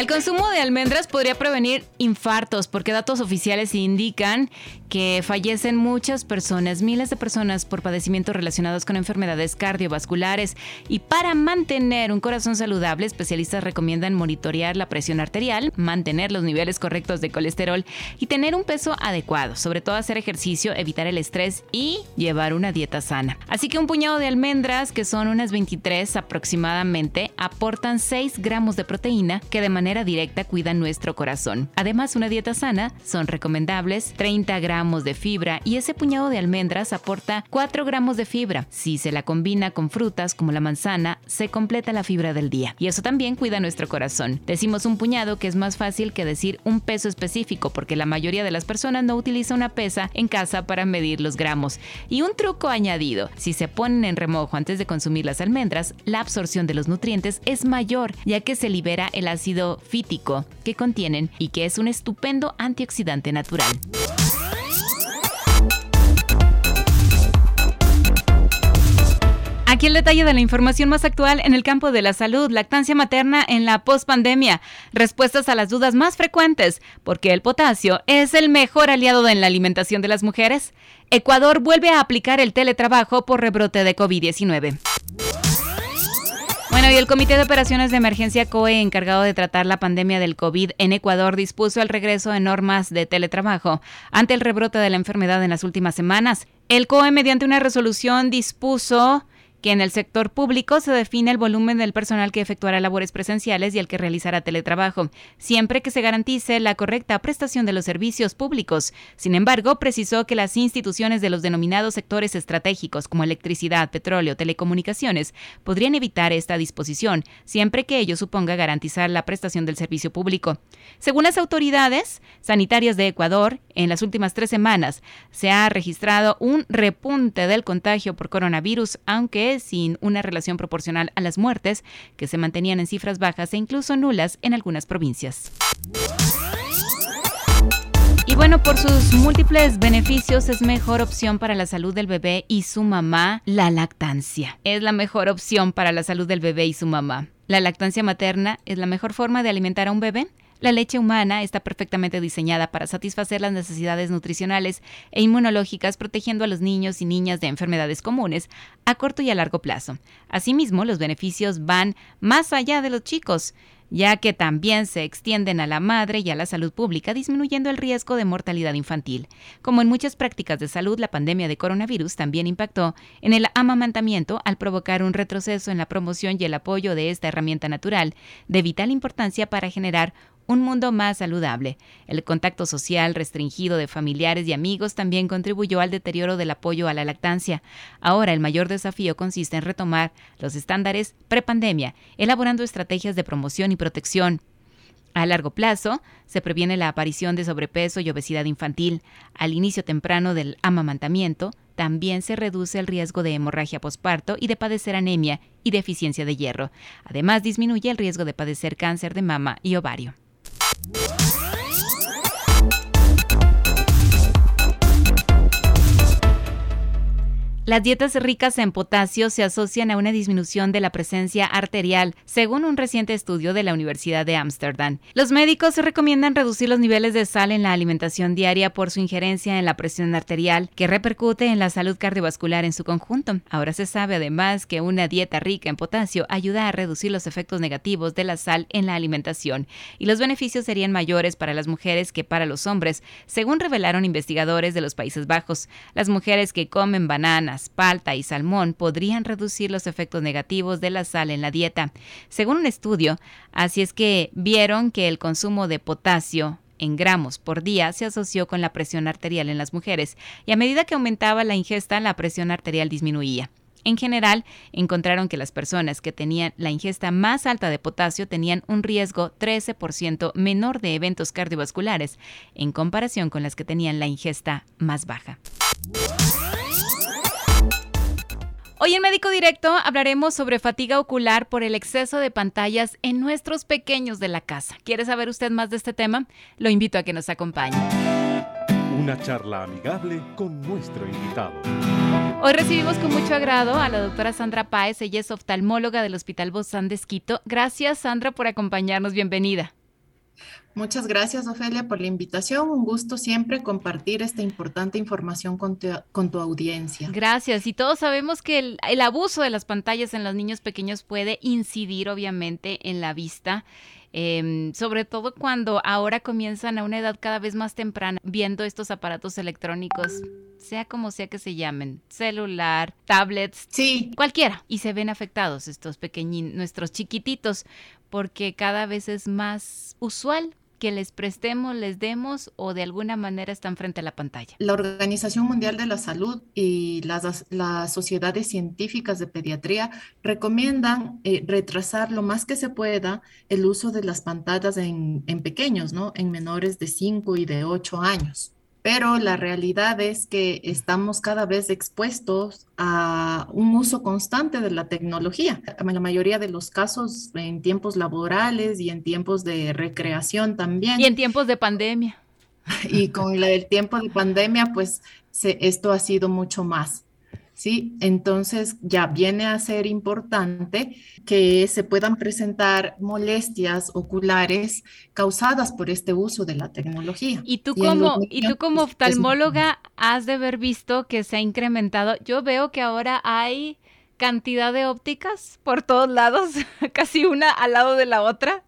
El consumo de almendras podría prevenir infartos porque datos oficiales indican que fallecen muchas personas, miles de personas por padecimientos relacionados con enfermedades cardiovasculares y para mantener un corazón saludable, especialistas recomiendan monitorear la presión arterial, mantener los niveles correctos de colesterol y tener un peso adecuado, sobre todo hacer ejercicio, evitar el estrés y llevar una dieta sana. Así que un puñado de almendras, que son unas 23 aproximadamente, aportan 6 gramos de proteína que de manera directa cuidan nuestro corazón. Además, una dieta sana son recomendables 30 gramos de fibra y ese puñado de almendras aporta 4 gramos de fibra. Si se la combina con frutas como la manzana, se completa la fibra del día. Y eso también cuida nuestro corazón. Decimos un puñado que es más fácil que decir un peso específico porque la mayoría de las personas no utiliza una pesa en casa para medir los gramos. Y un truco añadido, si se ponen en remojo antes de consumir las almendras, la absorción de los nutrientes es mayor ya que se libera el ácido fítico que contienen y que es un estupendo antioxidante natural. Aquí el detalle de la información más actual en el campo de la salud, lactancia materna en la pospandemia, respuestas a las dudas más frecuentes, porque el potasio es el mejor aliado en la alimentación de las mujeres. Ecuador vuelve a aplicar el teletrabajo por rebrote de COVID-19. Bueno, y el Comité de Operaciones de Emergencia COE, encargado de tratar la pandemia del COVID en Ecuador, dispuso el regreso de normas de teletrabajo ante el rebrote de la enfermedad en las últimas semanas. El COE, mediante una resolución, dispuso que en el sector público se define el volumen del personal que efectuará labores presenciales y el que realizará teletrabajo, siempre que se garantice la correcta prestación de los servicios públicos. Sin embargo, precisó que las instituciones de los denominados sectores estratégicos como electricidad, petróleo, telecomunicaciones podrían evitar esta disposición, siempre que ello suponga garantizar la prestación del servicio público. Según las autoridades sanitarias de Ecuador, en las últimas tres semanas se ha registrado un repunte del contagio por coronavirus, aunque sin una relación proporcional a las muertes, que se mantenían en cifras bajas e incluso nulas en algunas provincias. Y bueno, por sus múltiples beneficios es mejor opción para la salud del bebé y su mamá la lactancia. Es la mejor opción para la salud del bebé y su mamá. La lactancia materna es la mejor forma de alimentar a un bebé. La leche humana está perfectamente diseñada para satisfacer las necesidades nutricionales e inmunológicas, protegiendo a los niños y niñas de enfermedades comunes a corto y a largo plazo. Asimismo, los beneficios van más allá de los chicos ya que también se extienden a la madre y a la salud pública, disminuyendo el riesgo de mortalidad infantil. Como en muchas prácticas de salud, la pandemia de coronavirus también impactó en el amamantamiento al provocar un retroceso en la promoción y el apoyo de esta herramienta natural, de vital importancia para generar un mundo más saludable. El contacto social restringido de familiares y amigos también contribuyó al deterioro del apoyo a la lactancia. Ahora el mayor desafío consiste en retomar los estándares prepandemia, elaborando estrategias de promoción y protección. A largo plazo, se previene la aparición de sobrepeso y obesidad infantil. Al inicio temprano del amamantamiento, también se reduce el riesgo de hemorragia posparto y de padecer anemia y deficiencia de hierro. Además, disminuye el riesgo de padecer cáncer de mama y ovario. Whoa. Las dietas ricas en potasio se asocian a una disminución de la presencia arterial, según un reciente estudio de la Universidad de Ámsterdam. Los médicos recomiendan reducir los niveles de sal en la alimentación diaria por su injerencia en la presión arterial, que repercute en la salud cardiovascular en su conjunto. Ahora se sabe además que una dieta rica en potasio ayuda a reducir los efectos negativos de la sal en la alimentación, y los beneficios serían mayores para las mujeres que para los hombres, según revelaron investigadores de los Países Bajos. Las mujeres que comen bananas, palta y salmón podrían reducir los efectos negativos de la sal en la dieta. Según un estudio, así es que vieron que el consumo de potasio en gramos por día se asoció con la presión arterial en las mujeres y a medida que aumentaba la ingesta la presión arterial disminuía. En general, encontraron que las personas que tenían la ingesta más alta de potasio tenían un riesgo 13% menor de eventos cardiovasculares en comparación con las que tenían la ingesta más baja. Hoy en Médico Directo hablaremos sobre fatiga ocular por el exceso de pantallas en nuestros pequeños de la casa. ¿Quiere saber usted más de este tema? Lo invito a que nos acompañe. Una charla amigable con nuestro invitado. Hoy recibimos con mucho agrado a la doctora Sandra Páez, ella es oftalmóloga del Hospital Bozán de Esquito. Gracias Sandra por acompañarnos, bienvenida. Muchas gracias, Ofelia, por la invitación. Un gusto siempre compartir esta importante información con tu, audiencia. Gracias. Y todos sabemos que el, el, abuso de las pantallas en los niños pequeños puede incidir, obviamente, en la vista. Em, sobre todo cuando ahora comienzan a una edad cada vez más temprana viendo estos aparatos electrónicos, sea como sea que se llamen, celular, tablets, sí. cualquiera, y se ven afectados estos pequeñitos, nuestros chiquititos, porque cada vez es más usual que les prestemos, les demos o de alguna manera están frente a la pantalla. La Organización Mundial de la Salud y las, las sociedades científicas de pediatría recomiendan eh, retrasar lo más que se pueda el uso de las pantallas en, pequeños, ¿no? En menores de 5 y de 8 años pero la realidad es que estamos cada vez expuestos a un uso constante de la tecnología. En la mayoría de los casos, en tiempos laborales y en tiempos de recreación también. Y en tiempos de pandemia. Y con el tiempo de pandemia, pues esto ha sido mucho más. ¿Sí? Entonces ya viene a ser importante que se puedan presentar molestias oculares causadas por este uso de la tecnología. Y tú como, y tú como oftalmóloga has de haber visto que se ha incrementado. Yo veo que ahora hay cantidad de ópticas por todos lados, casi una al lado de la otra,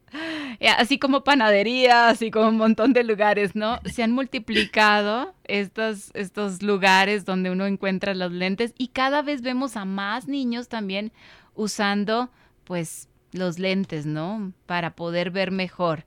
así como panaderías así como un montón de lugares, ¿no? Se han multiplicado estos, estos lugares donde uno encuentra los lentes y cada vez vemos a más niños también usando pues los lentes, ¿no? Para poder ver mejor.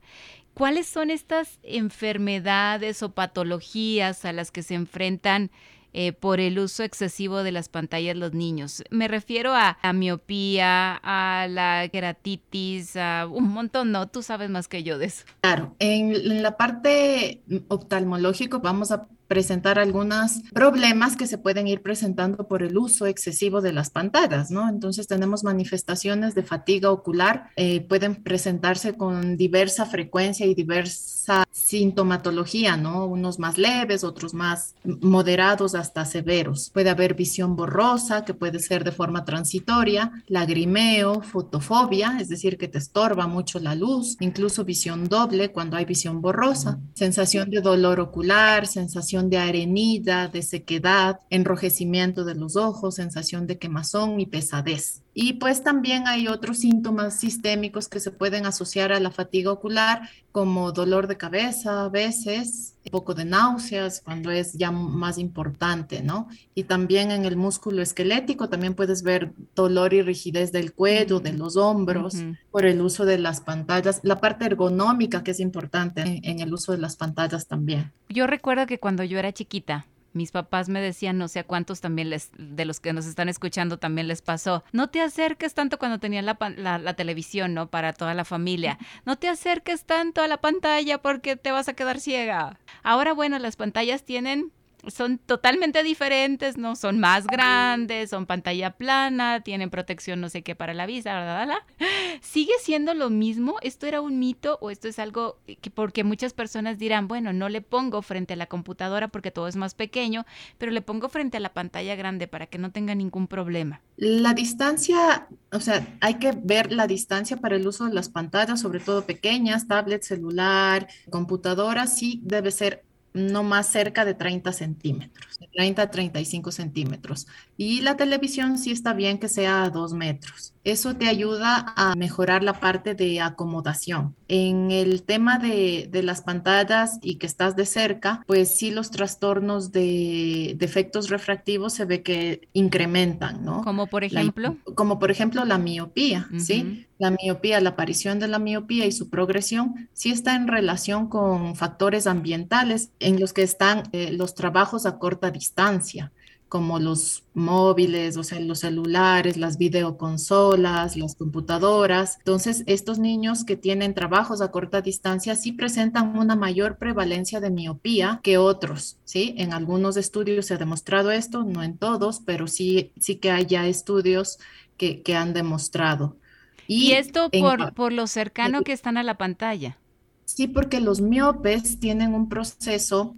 ¿Cuáles son estas enfermedades o patologías a las que se enfrentan eh, por el uso excesivo de las pantallas los niños. Me refiero a la miopía, a la queratitis, a un montón, no, tú sabes más que yo de eso. Claro, en, la parte oftalmológico vamos a presentar algunos problemas que se pueden ir presentando por el uso excesivo de las pantallas, ¿no? Entonces tenemos manifestaciones de fatiga ocular, eh, pueden presentarse con diversa frecuencia y diversa sintomatología, ¿no? Unos más leves, otros más moderados hasta severos. Puede haber visión borrosa, que puede ser de forma transitoria, lagrimeo, fotofobia, es decir, que te estorba mucho la luz, incluso visión doble cuando hay visión borrosa, sensación de dolor ocular, sensación de arenilla, de sequedad, enrojecimiento de los ojos, sensación de quemazón y pesadez. Y pues también hay otros síntomas sistémicos que se pueden asociar a la fatiga ocular, como dolor de cabeza a veces, un poco de náuseas cuando es ya más importante, ¿no? Y también en el músculo esquelético también puedes ver dolor y rigidez del cuello, de los hombros, por el uso de las pantallas, la parte ergonómica que es importante en el uso de las pantallas también. Yo recuerdo que cuando yo era chiquita, mis papás me decían, no sé a cuántos también les, de los que nos están escuchando también les pasó, no te acerques tanto cuando tenían la, la, la, televisión, ¿no? Para toda la familia. No te acerques tanto a la pantalla porque te vas a quedar ciega. Ahora, bueno, las pantallas tienen son totalmente diferentes, ¿no? Son más grandes, son pantalla plana, tienen protección no sé qué para la vista, ¿verdad? ¿Sigue siendo lo mismo? ¿Esto era un mito o esto es algo que porque muchas personas dirán, bueno, no le pongo frente a la computadora porque todo es más pequeño, pero le pongo frente a la pantalla grande para que no tenga ningún problema? La distancia, o sea, hay que ver la distancia para el uso de las pantallas, sobre todo pequeñas, tablet, celular, computadora, sí debe ser no más cerca de 30 centímetros, de 30 a 35 centímetros. Y la televisión sí está bien que sea a 2 metros. Eso te ayuda a mejorar la parte de acomodación. En el tema de, de las pantallas y que estás de cerca, pues sí los trastornos de defectos refractivos se ve que incrementan, ¿no? Como por ejemplo. como por ejemplo la miopía, ¿sí? La miopía, la aparición de la miopía y su progresión sí está en relación con factores ambientales en los que están eh, los trabajos a corta distancia como los móviles, o sea, los celulares, las videoconsolas, las computadoras. Entonces, estos niños que tienen trabajos a corta distancia sí presentan una mayor prevalencia de miopía que otros, ¿sí? En algunos estudios se ha demostrado esto, no en todos, pero sí, sí que hay ya estudios que, que han demostrado. Y, esto por, por lo cercano que están a la pantalla. Sí, porque los miopes tienen un proceso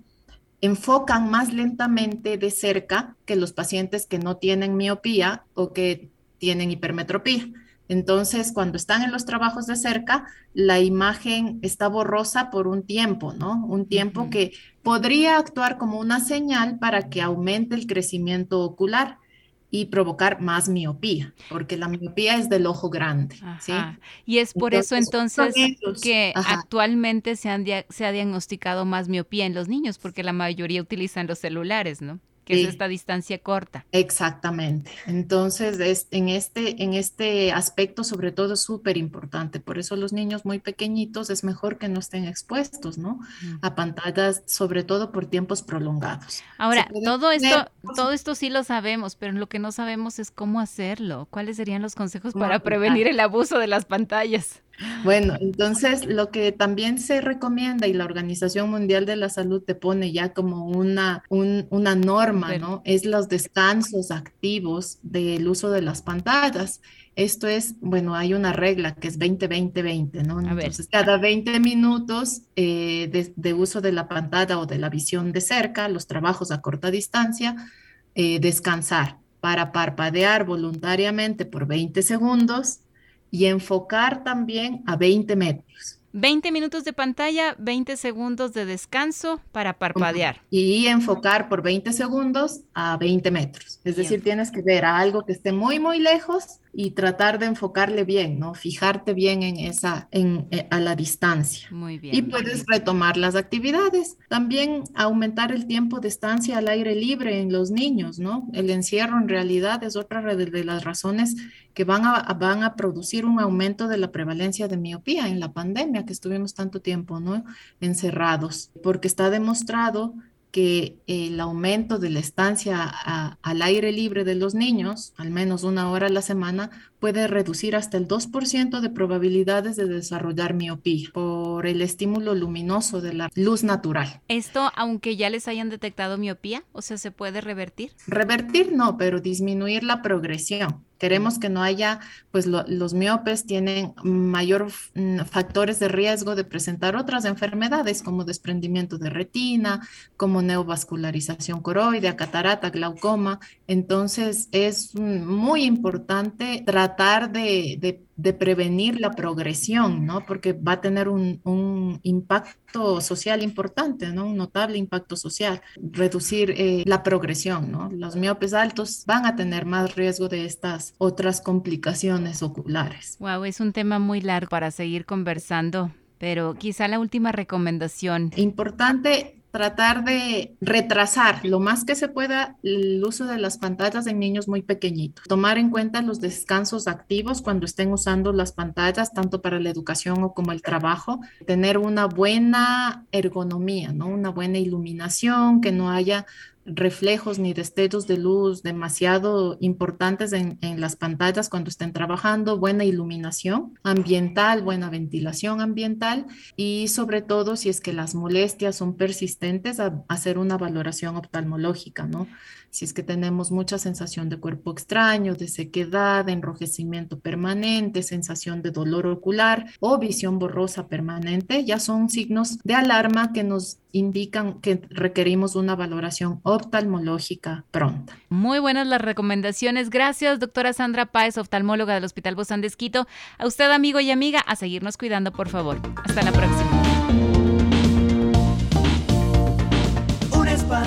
enfocan más lentamente de cerca que los pacientes que no tienen miopía o que tienen hipermetropía. Entonces, cuando están en los trabajos de cerca, la imagen está borrosa por un tiempo, ¿no? Un tiempo que podría actuar como una señal para que aumente el crecimiento ocular y provocar más miopía, porque la miopía es del ojo grande. ¿sí? Y es por eso entonces que actualmente se, se ha diagnosticado más miopía en los niños, porque la mayoría utilizan los celulares, ¿no? Que es esta distancia corta. Exactamente. Entonces, en, este, en este aspecto, sobre todo, es súper importante. Por eso los niños muy pequeñitos es mejor que no estén expuestos, ¿no? A pantallas, sobre todo por tiempos prolongados. Ahora, todo esto, todo esto sí lo sabemos, pero lo que no sabemos es cómo hacerlo. ¿Cuáles serían los consejos para prevenir el abuso de las pantallas? Bueno, entonces lo que también se recomienda y la Organización Mundial de la Salud te pone ya como una, una norma, ¿no? Es los descansos activos del uso de las pantallas. Esto es, bueno, hay una regla que es 20-20-20, ¿no? Entonces, cada 20 minutos eh, de, uso de la pantalla o de la visión de cerca, los trabajos a corta distancia, eh, descansar para parpadear voluntariamente por 20 segundos y enfocar también a 20 metros. 20 minutos de pantalla, 20 segundos de descanso para parpadear. Y enfocar por 20 segundos a 20 metros. Es decir, tienes que ver a algo que esté muy, muy lejos y tratar de enfocarle bien, ¿no? Fijarte bien en esa, en, eh, a la distancia. Muy bien. Y puedes retomar las actividades. También aumentar el tiempo de estancia al aire libre en los niños, ¿no? El encierro en realidad es otra de las razones que van a, van a producir un aumento de la prevalencia de miopía en la pandemia que estuvimos tanto tiempo, ¿no? Encerrados, porque está demostrado que el aumento de la estancia al aire libre de los niños, al menos una hora a la semana, puede reducir hasta el 2% de probabilidades de desarrollar miopía por el estímulo luminoso de la luz natural. ¿Esto aunque ya les hayan detectado miopía? O sea, ¿se puede revertir? Revertir no, pero disminuir la progresión. Queremos que no haya, pues los miopes tienen mayor mm, factores de riesgo de presentar otras enfermedades como desprendimiento de retina, como neovascularización coroidea, catarata, glaucoma. Entonces es muy importante tratar de, prevenir la progresión, ¿no? Porque va a tener un, impacto social importante, ¿no? Un notable impacto social. Reducir eh, la progresión, ¿no? Los miopes altos van a tener más riesgo de estas otras complicaciones oculares. Wow, es un tema muy largo para seguir conversando. Pero quizá la última recomendación. Importante tratar de retrasar lo más que se pueda el uso de las pantallas en niños muy pequeñitos. Tomar en cuenta los descansos activos cuando estén usando las pantallas, tanto para la educación o como el trabajo. Tener una buena ergonomía, ¿no? Una buena iluminación, que no haya reflejos ni destellos de luz demasiado importantes en, las pantallas cuando estén trabajando, buena iluminación ambiental, buena ventilación ambiental y sobre todo si es que las molestias son persistentes, hacer una valoración oftalmológica, ¿no? Si es que tenemos mucha sensación de cuerpo extraño, de sequedad, enrojecimiento permanente, sensación de dolor ocular o visión borrosa permanente, ya son signos de alarma que nos indican que requerimos una valoración oftalmológica pronta. Muy buenas las recomendaciones. Gracias, doctora Sandra Páez, oftalmóloga del Hospital Bozán de. A usted, amigo y amiga, a seguirnos cuidando, por favor. Hasta la próxima.